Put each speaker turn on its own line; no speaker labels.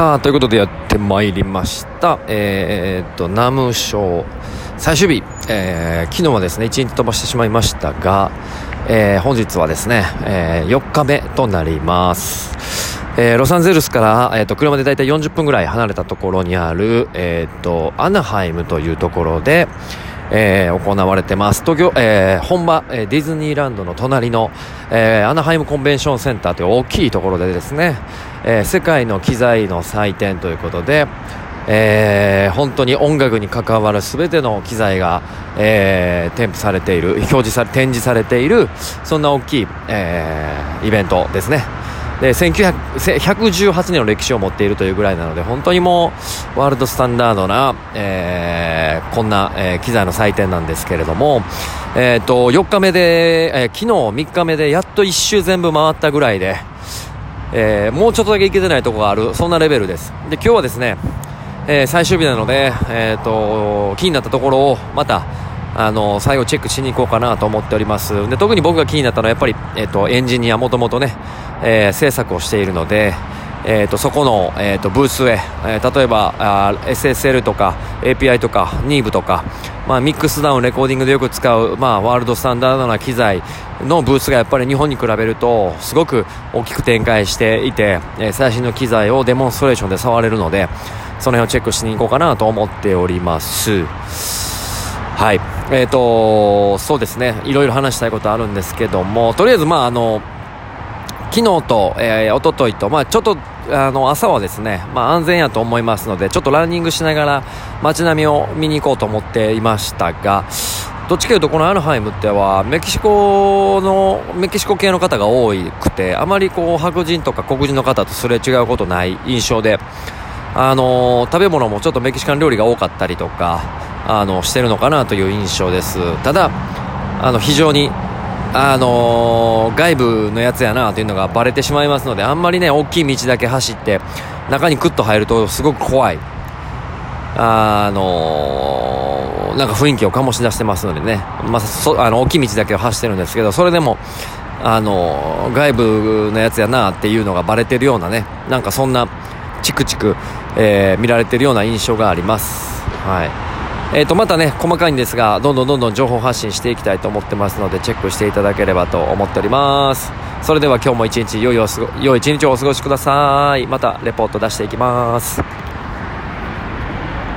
さあ、ということでやってまいりました。えー、っと、 NAMM ショー最終日、えー、昨日はですね、1日飛ばしてしまいましたが、えー、本日はですね、え、4日目となります。え、ロサンゼルスから、えーと、車で大体40分ぐらい離れたところにある、えーと、アナハイムというところで、えー、行われてます。東京、えー、本場、え、ディズニーランドの隣の、え、アナハイムコンベンションセンターという大きいところでですね、え、世界の機材の祭典ということで、えー、本当に音楽に関わる全ての機材が、えー、添付されている、表示され、展示されている、そんな大きい、えー、イベントですね。で、1918年の歴史を持っているというぐらいなので、本当にもう、ワールドスタンダードな、えー、こんな、えー、機材の祭典なんですけれども、え、ー、と、4日目で、えー、昨日3日目でやっと1周全部回ったぐらいで、えー、もうちょっとだけ行けてないところがある、そんなレベルです。で、今日はですね、えー、最終日なので、え、ー、と、気になったところをまた、あの、最後チェックしに行こうかなと思っております。で、特に僕が気になったのはやっぱり、えっ、と、エンジニアもともとね、え制作をしているので、えーと、そこの、えーと、ブースへ、えー、例えばあ SSL とか API とか NIV とか、まあ、ミックスダウンレコーディングでよく使う、まあ、ワールドスタンダードな機材のブースがやっぱり日本に比べるとすごく大きく展開していて、えー、最新の機材をデモンストレーションで触れるのでその辺をチェックしに行こうかなと思っております。はい。えーとそうですね。いろいろ話したいことあるんですけどもとりあえずまああの昨日と、えー、一昨日と、まあ、ちょっとあの朝はですね、まあ、安全やと思いますのでちょっとランニングしながら街並みを見に行こうと思っていましたがどっちかというとこのアナハイムってはメキシコのメキシコ系の方が多くてあまりこう白人とか黒人の方とすれ違うことない印象であの食べ物もちょっとメキシカン料理が多かったりとかあのしてるのかなという印象です。ただあの非常にあのー、外部のやつやなというのがバレてしまいますのであんまりね大きい道だけ走って中にクッと入るとすごく怖い。あのー、なんか雰囲気を醸し出してますのでね、まあ、そあの大きい道だけを走ってるんですけどそれでもあのー、外部のやつやなっていうのがバレてるようなねなんかそんなチクチク、えー、見られてるような印象があります。はい。えー、とまたね細かいんですがどんどんどんどん情報発信していきたいと思ってますのでチェックしていただければと思っております。それでは今日も一日良いお良い一日をお過ごしください。またレポート出していきます。